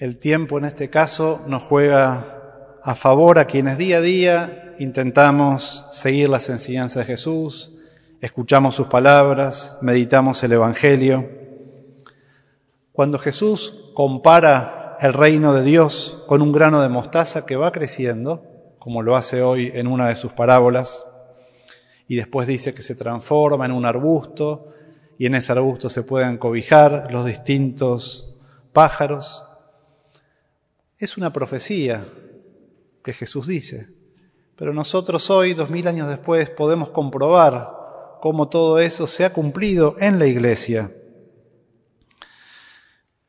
El tiempo en este caso nos juega a favor a quienes día a día intentamos seguir las enseñanzas de Jesús, escuchamos sus palabras, meditamos el Evangelio. Cuando Jesús compara el reino de Dios con un grano de mostaza que va creciendo, como lo hace hoy en una de sus parábolas, y después dice que se transforma en un arbusto, y en ese arbusto se pueden cobijar los distintos pájaros. Es una profecía que Jesús dice, pero nosotros hoy, dos mil años después, podemos comprobar cómo todo eso se ha cumplido en la iglesia.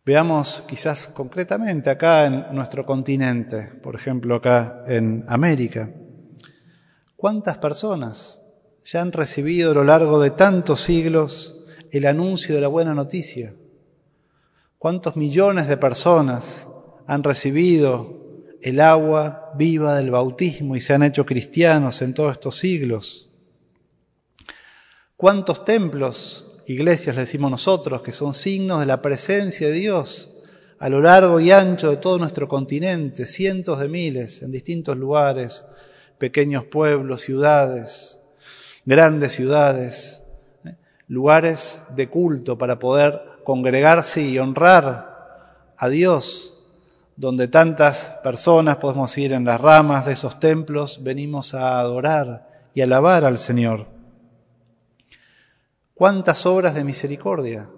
Veamos quizás concretamente acá en nuestro continente, por ejemplo acá en América, cuántas personas ya han recibido a lo largo de tantos siglos el anuncio de la buena noticia. ¿Cuántos millones de personas han recibido el agua viva del bautismo y se han hecho cristianos en todos estos siglos? ¿Cuántos templos, iglesias, le decimos nosotros, que son signos de la presencia de Dios a lo largo y ancho de todo nuestro continente, cientos de miles en distintos lugares, pequeños pueblos, ciudades, grandes ciudades, lugares de culto para poder congregarse y honrar a Dios, donde tantas personas podemos ir en las ramas de esos templos, venimos a adorar y alabar al Señor. ¿Cuántas obras de misericordia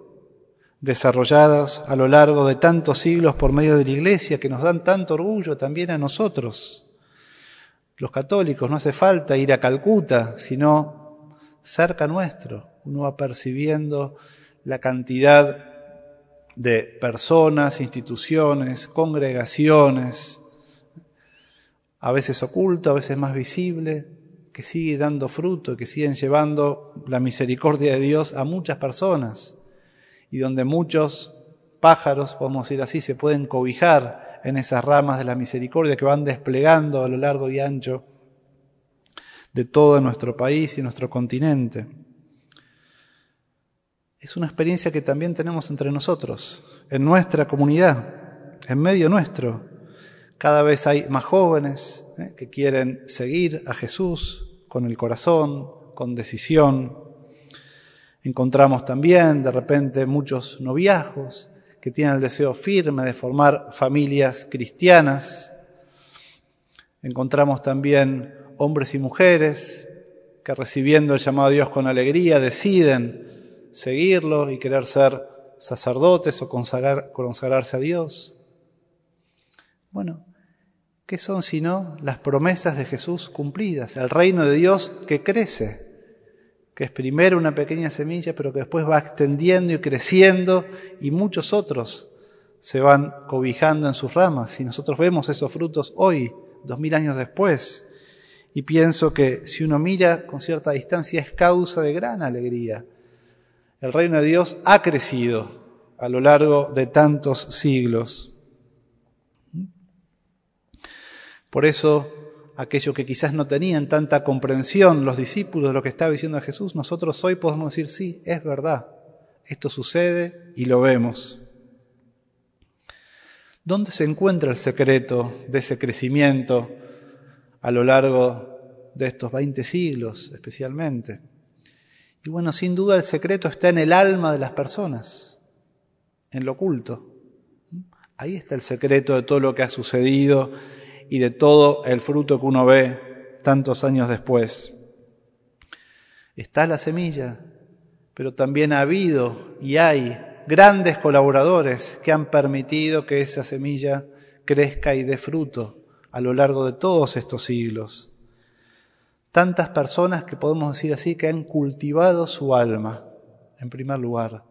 desarrolladas a lo largo de tantos siglos por medio de la Iglesia que nos dan tanto orgullo también a nosotros? Los católicos no hace falta ir a Calcuta, sino cerca nuestro, uno va percibiendo la cantidad de personas, instituciones, congregaciones, a veces oculto, a veces más visible, que sigue dando fruto, que siguen llevando la misericordia de Dios a muchas personas y donde muchos pájaros, podemos decir así, se pueden cobijar en esas ramas de la misericordia que van desplegando a lo largo y ancho de todo nuestro país y nuestro continente es una experiencia que también tenemos entre nosotros, en nuestra comunidad, en medio nuestro. Cada vez hay más jóvenes ¿eh? que quieren seguir a Jesús con el corazón, con decisión. Encontramos también de repente muchos noviajos que tienen el deseo firme de formar familias cristianas. Encontramos también hombres y mujeres que recibiendo el llamado de Dios con alegría deciden seguirlo y querer ser sacerdotes o consagrarse a Dios. Bueno, ¿qué son sino las promesas de Jesús cumplidas? El reino de Dios que crece, que es primero una pequeña semilla, pero que después va extendiendo y creciendo y muchos otros se van cobijando en sus ramas. Y nosotros vemos esos frutos hoy, dos mil años después. Y pienso que si uno mira con cierta distancia es causa de gran alegría el reino de Dios ha crecido a lo largo de tantos siglos. Por eso, aquellos que quizás no tenían tanta comprensión, los discípulos de lo que estaba diciendo Jesús, nosotros hoy podemos decir, sí, es verdad, esto sucede y lo vemos. ¿Dónde se encuentra el secreto de ese crecimiento a lo largo de estos 20 siglos especialmente? Y bueno, sin duda el secreto está en el alma de las personas, en lo oculto. Ahí está el secreto de todo lo que ha sucedido y de todo el fruto que uno ve tantos años después. Está la semilla, pero también ha habido y hay grandes colaboradores que han permitido que esa semilla crezca y dé fruto a lo largo de todos estos siglos tantas personas que podemos decir así que han cultivado su alma, en primer lugar,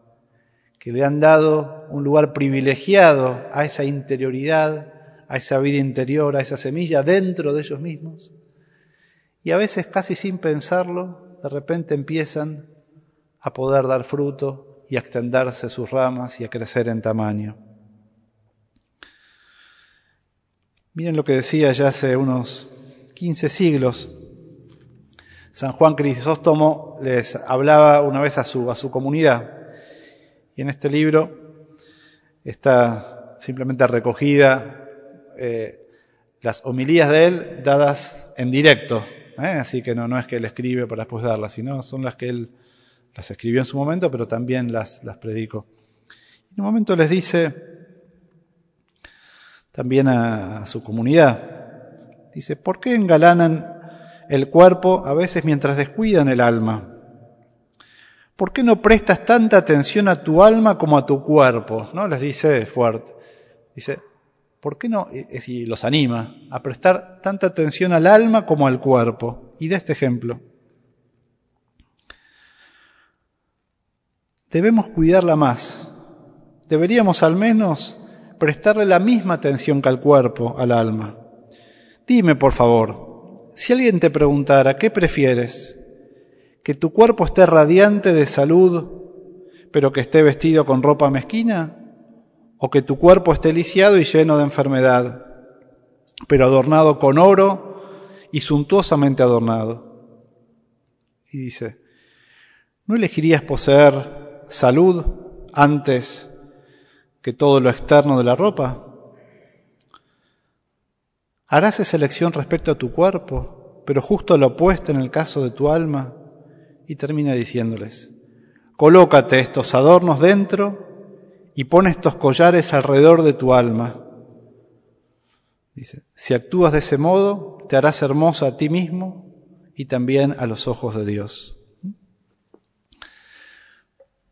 que le han dado un lugar privilegiado a esa interioridad, a esa vida interior, a esa semilla dentro de ellos mismos. Y a veces casi sin pensarlo, de repente empiezan a poder dar fruto y a extenderse sus ramas y a crecer en tamaño. Miren lo que decía ya hace unos 15 siglos San Juan Crisóstomo les hablaba una vez a su, a su comunidad. Y en este libro está simplemente recogida eh, las homilías de él dadas en directo. ¿eh? Así que no, no es que él escribe para después darlas, sino son las que él las escribió en su momento, pero también las, las predicó. En un momento les dice también a, su comunidad, dice, ¿por qué engalanan el cuerpo a veces mientras descuidan el alma? ¿Por qué no prestas tanta atención a tu alma como a tu cuerpo? ¿No? Les dice fuerte. Dice, ¿por qué no? Y los anima a prestar tanta atención al alma como al cuerpo. Y de este ejemplo. Debemos cuidarla más. Deberíamos al menos prestarle la misma atención que al cuerpo, al alma. Dime, por favor, si alguien te preguntara, ¿qué prefieres? que tu cuerpo esté radiante de salud, pero que esté vestido con ropa mezquina, o que tu cuerpo esté lisiado y lleno de enfermedad, pero adornado con oro y suntuosamente adornado. Y dice, ¿no elegirías poseer salud antes que todo lo externo de la ropa? ¿Harás esa elección respecto a tu cuerpo, pero justo lo opuesto en el caso de tu alma? y termina diciéndoles, colócate estos adornos dentro y pon estos collares alrededor de tu alma. Dice, si actúas de ese modo, te harás hermosa a ti mismo y también a los ojos de Dios.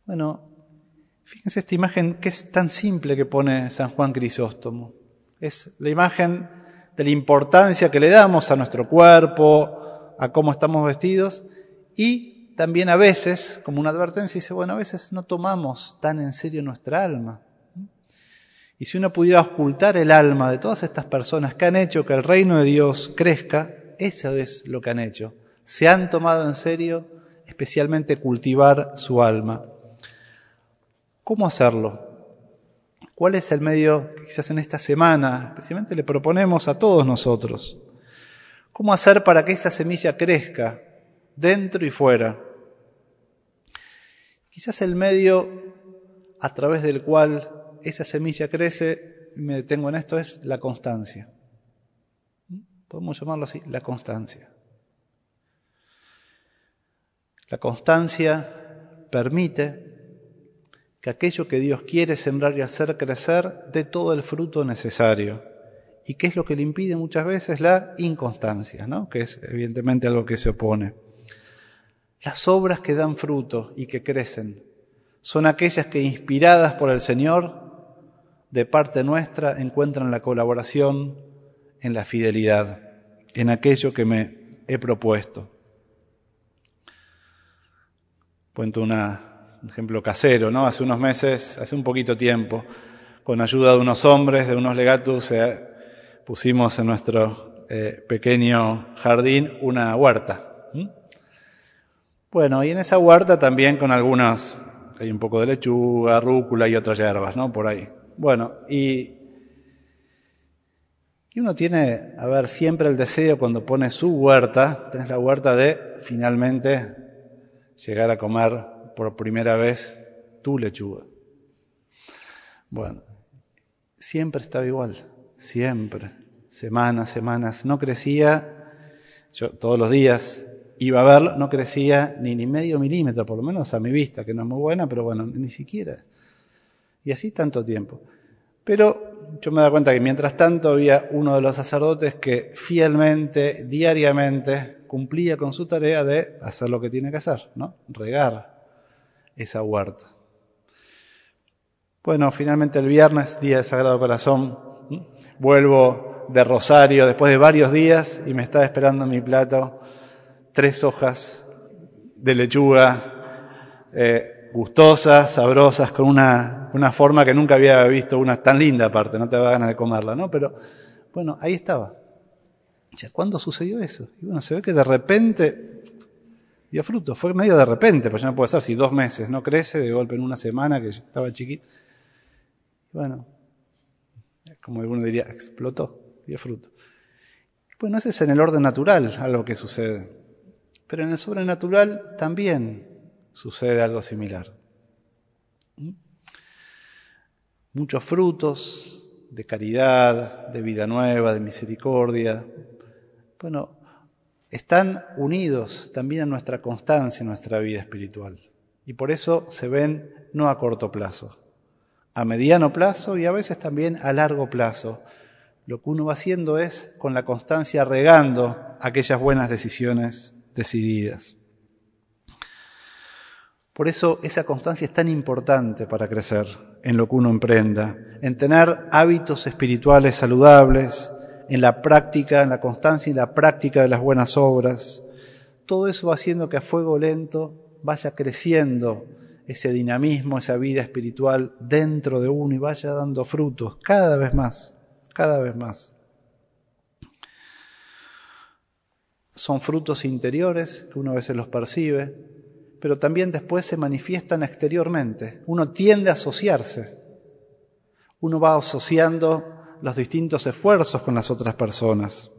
Bueno, fíjense esta imagen que es tan simple que pone San Juan Crisóstomo. Es la imagen la importancia que le damos a nuestro cuerpo, a cómo estamos vestidos y también a veces, como una advertencia, dice, bueno, a veces no tomamos tan en serio nuestra alma. Y si uno pudiera ocultar el alma de todas estas personas que han hecho que el reino de Dios crezca, eso es lo que han hecho. Se han tomado en serio especialmente cultivar su alma. ¿Cómo hacerlo? ¿Cuál es el medio que quizás en esta semana especialmente le proponemos a todos nosotros? ¿Cómo hacer para que esa semilla crezca dentro y fuera? Quizás el medio a través del cual esa semilla crece, y me detengo en esto, es la constancia. Podemos llamarlo así, la constancia. La constancia permite que aquello que Dios quiere sembrar y hacer crecer dé todo el fruto necesario. ¿Y qué es lo que le impide muchas veces? La inconstancia, ¿no? que es evidentemente algo que se opone. Las obras que dan fruto y que crecen son aquellas que, inspiradas por el Señor, de parte nuestra, encuentran la colaboración en la fidelidad, en aquello que me he propuesto. Cuento ejemplo casero, ¿no? Hace unos meses, hace un poquito tiempo, con ayuda de unos hombres, de unos legatus, eh, pusimos en nuestro eh, pequeño jardín una huerta. Bueno, y en esa huerta también con algunas, hay un poco de lechuga, rúcula y otras hierbas, ¿no? Por ahí. Bueno, y, y uno tiene, a ver, siempre el deseo cuando pone su huerta, tenés la huerta de finalmente llegar a comer por primera vez tu lechuga. Bueno, siempre estaba igual, siempre, semanas, semanas, no crecía, yo todos los días iba a verlo, no crecía ni, ni medio milímetro, por lo menos a mi vista, que no es muy buena, pero bueno, ni siquiera. Y así tanto tiempo. Pero yo me da cuenta que mientras tanto había uno de los sacerdotes que fielmente, diariamente, cumplía con su tarea de hacer lo que tiene que hacer, ¿no? Regar esa huerta. Bueno, finalmente el viernes, día del Sagrado Corazón, vuelvo de Rosario después de varios días y me está esperando mi plato tres hojas de lechuga eh, gustosas, sabrosas, con una, una, forma que nunca había visto, una tan linda aparte, no te da ganas de comerla, ¿no? Pero bueno, ahí estaba. ¿Cuándo sucedió eso? Y bueno, se ve que de repente dio fruto, fue medio de repente, pues ya no puede ser, si dos meses no crece, de golpe en una semana que estaba chiquito. Bueno, como alguno diría, explotó, dio fruto. Bueno, ese es en el orden natural algo que sucede. Pero en el sobrenatural también sucede algo similar. ¿Mm? Muchos frutos, de caridad, de vida nueva, de misericordia, bueno, están unidos también a nuestra constancia en nuestra vida espiritual. Y por eso se ven no a corto plazo, a mediano plazo y a veces también a largo plazo. Lo que uno va haciendo es, con la constancia, regando aquellas buenas decisiones decididas. Por eso esa constancia es tan importante para crecer en lo que uno emprenda, en tener hábitos espirituales saludables, en la práctica, en la constancia y la práctica de las buenas obras. Todo eso va haciendo que a fuego lento vaya creciendo ese dinamismo, esa vida espiritual dentro de uno y vaya dando frutos cada vez más, cada vez más. Son frutos interiores que uno a veces los percibe, pero también después se manifiestan exteriormente. Uno tiende a asociarse. Uno va asociando los distintos esfuerzos con las otras personas.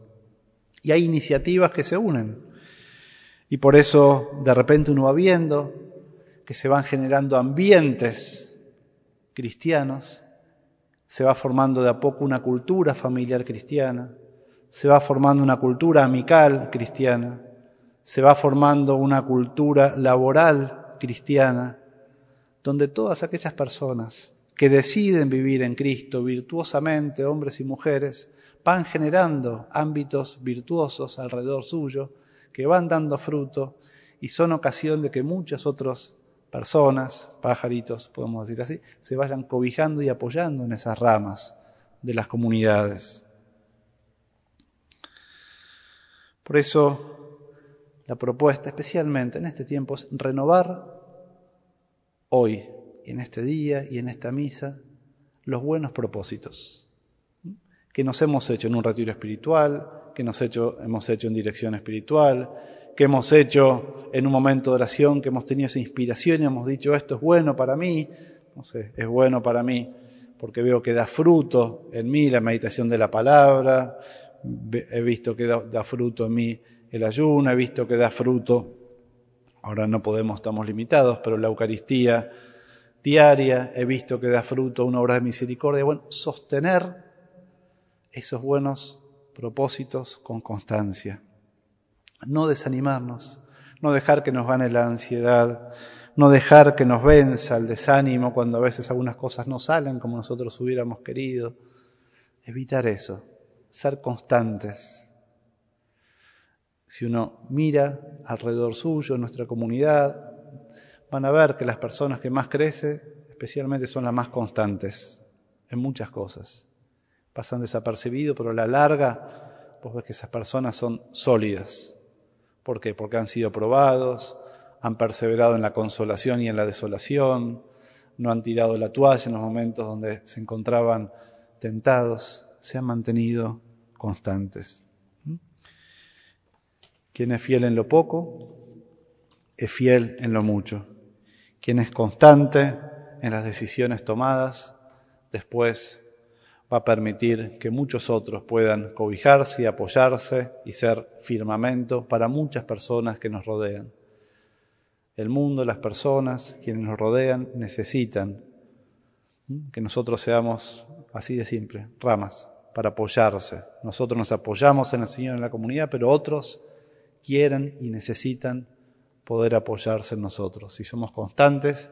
Y hay iniciativas que se unen. Y por eso de repente uno va viendo que se van generando ambientes cristianos, se va formando de a poco una cultura familiar cristiana, se va formando una cultura amical cristiana, se va formando una cultura laboral cristiana, donde todas aquellas personas que deciden vivir en Cristo virtuosamente, hombres y mujeres, van generando ámbitos virtuosos alrededor suyo, que van dando fruto y son ocasión de que muchas otras personas, pajaritos, podemos decir así, se vayan cobijando y apoyando en esas ramas de las comunidades. Por eso la propuesta, especialmente en este tiempo, es renovar hoy, en este día y en esta misa, los buenos propósitos que nos hemos hecho en un retiro espiritual, que nos hecho, hemos hecho en dirección espiritual, que hemos hecho en un momento de oración, que hemos tenido esa inspiración y hemos dicho esto es bueno para mí, no sé, es bueno para mí porque veo que da fruto en mí la meditación de la palabra, he visto que da, da fruto en mí el ayuno, he visto que da fruto, ahora no podemos, estamos limitados, pero la Eucaristía diaria, he visto que da fruto una obra de misericordia. Bueno, sostener esos buenos propósitos con constancia. No desanimarnos, no dejar que nos gane la ansiedad, no dejar que nos venza el desánimo cuando a veces algunas cosas no salen como nosotros hubiéramos querido. Evitar eso, ser constantes, si uno mira alrededor suyo, en nuestra comunidad, van a ver que las personas que más crecen, especialmente son las más constantes en muchas cosas. Pasan desapercibidos, pero a la larga vos ves que esas personas son sólidas. ¿Por qué? Porque han sido probados, han perseverado en la consolación y en la desolación, no han tirado la toalla en los momentos donde se encontraban tentados, se han mantenido constantes. Quien es fiel en lo poco, es fiel en lo mucho. Quien es constante en las decisiones tomadas, después va a permitir que muchos otros puedan cobijarse y apoyarse y ser firmamento para muchas personas que nos rodean. El mundo, las personas, quienes nos rodean, necesitan que nosotros seamos así de simple, ramas, para apoyarse. Nosotros nos apoyamos en el Señor en la comunidad, pero otros quieren y necesitan poder apoyarse en nosotros. Si somos constantes,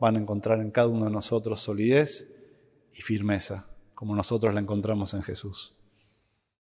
van a encontrar en cada uno de nosotros solidez y firmeza, como nosotros la encontramos en Jesús.